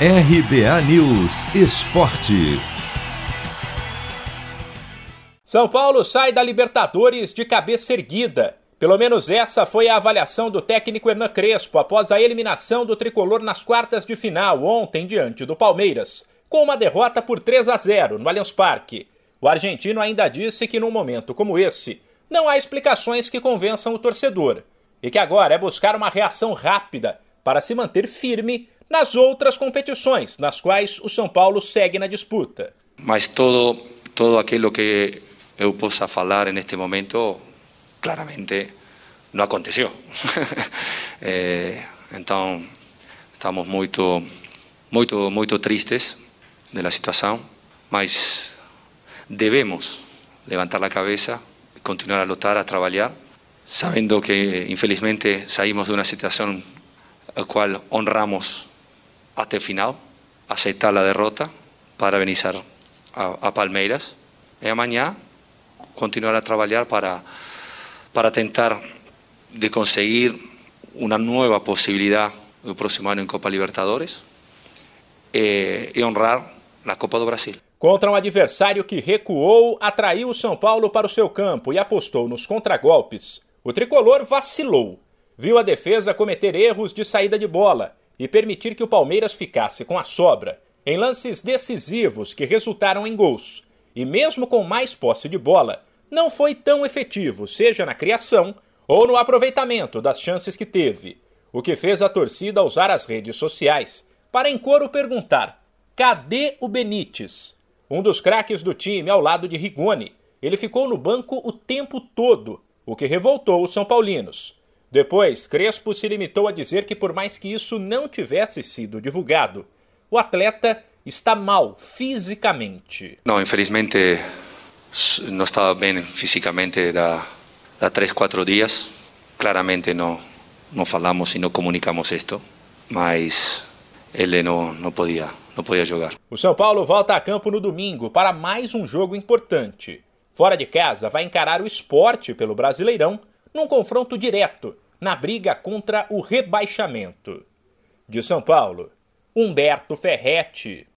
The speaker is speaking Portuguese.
RBA News Esporte. São Paulo sai da Libertadores de cabeça erguida. Pelo menos essa foi a avaliação do técnico Hernan Crespo após a eliminação do tricolor nas quartas de final ontem diante do Palmeiras, com uma derrota por 3 a 0 no Allianz Parque. O argentino ainda disse que num momento como esse, não há explicações que convençam o torcedor e que agora é buscar uma reação rápida para se manter firme nas outras competições nas quais o São Paulo segue na disputa. Mas todo, todo aquilo que eu possa falar neste momento, claramente não aconteceu. é, então, estamos muito, muito, muito tristes da situação, mas devemos levantar a cabeça, continuar a lutar, a trabalhar, sabendo que infelizmente saímos de uma situação a qual honramos até el final, aceptar la derrota para venir a, a Palmeiras y mañana continuar a trabajar para, para tentar de conseguir una nueva posibilidad el próximo año en Copa Libertadores eh, e honrar na Copa do Brasil. Contra um adversário que recuou, atraiu o São Paulo para o seu campo e apostou nos contragolpes. O tricolor vacilou. Viu a defesa cometer erros de saída de bola e permitir que o Palmeiras ficasse com a sobra em lances decisivos que resultaram em gols. E mesmo com mais posse de bola, não foi tão efetivo, seja na criação ou no aproveitamento das chances que teve, o que fez a torcida usar as redes sociais para em coro perguntar: cadê o Benítez? Um dos craques do time ao lado de Rigoni. Ele ficou no banco o tempo todo, o que revoltou os São Paulinos. Depois, Crespo se limitou a dizer que, por mais que isso não tivesse sido divulgado, o atleta está mal fisicamente. Não, infelizmente não estava bem fisicamente da três, quatro dias. Claramente não, não falamos e não comunicamos isto, mas ele não, não podia não podia jogar. O São Paulo volta a campo no domingo para mais um jogo importante. Fora de casa, vai encarar o esporte pelo Brasileirão num confronto direto na briga contra o rebaixamento. De São Paulo, Humberto Ferretti.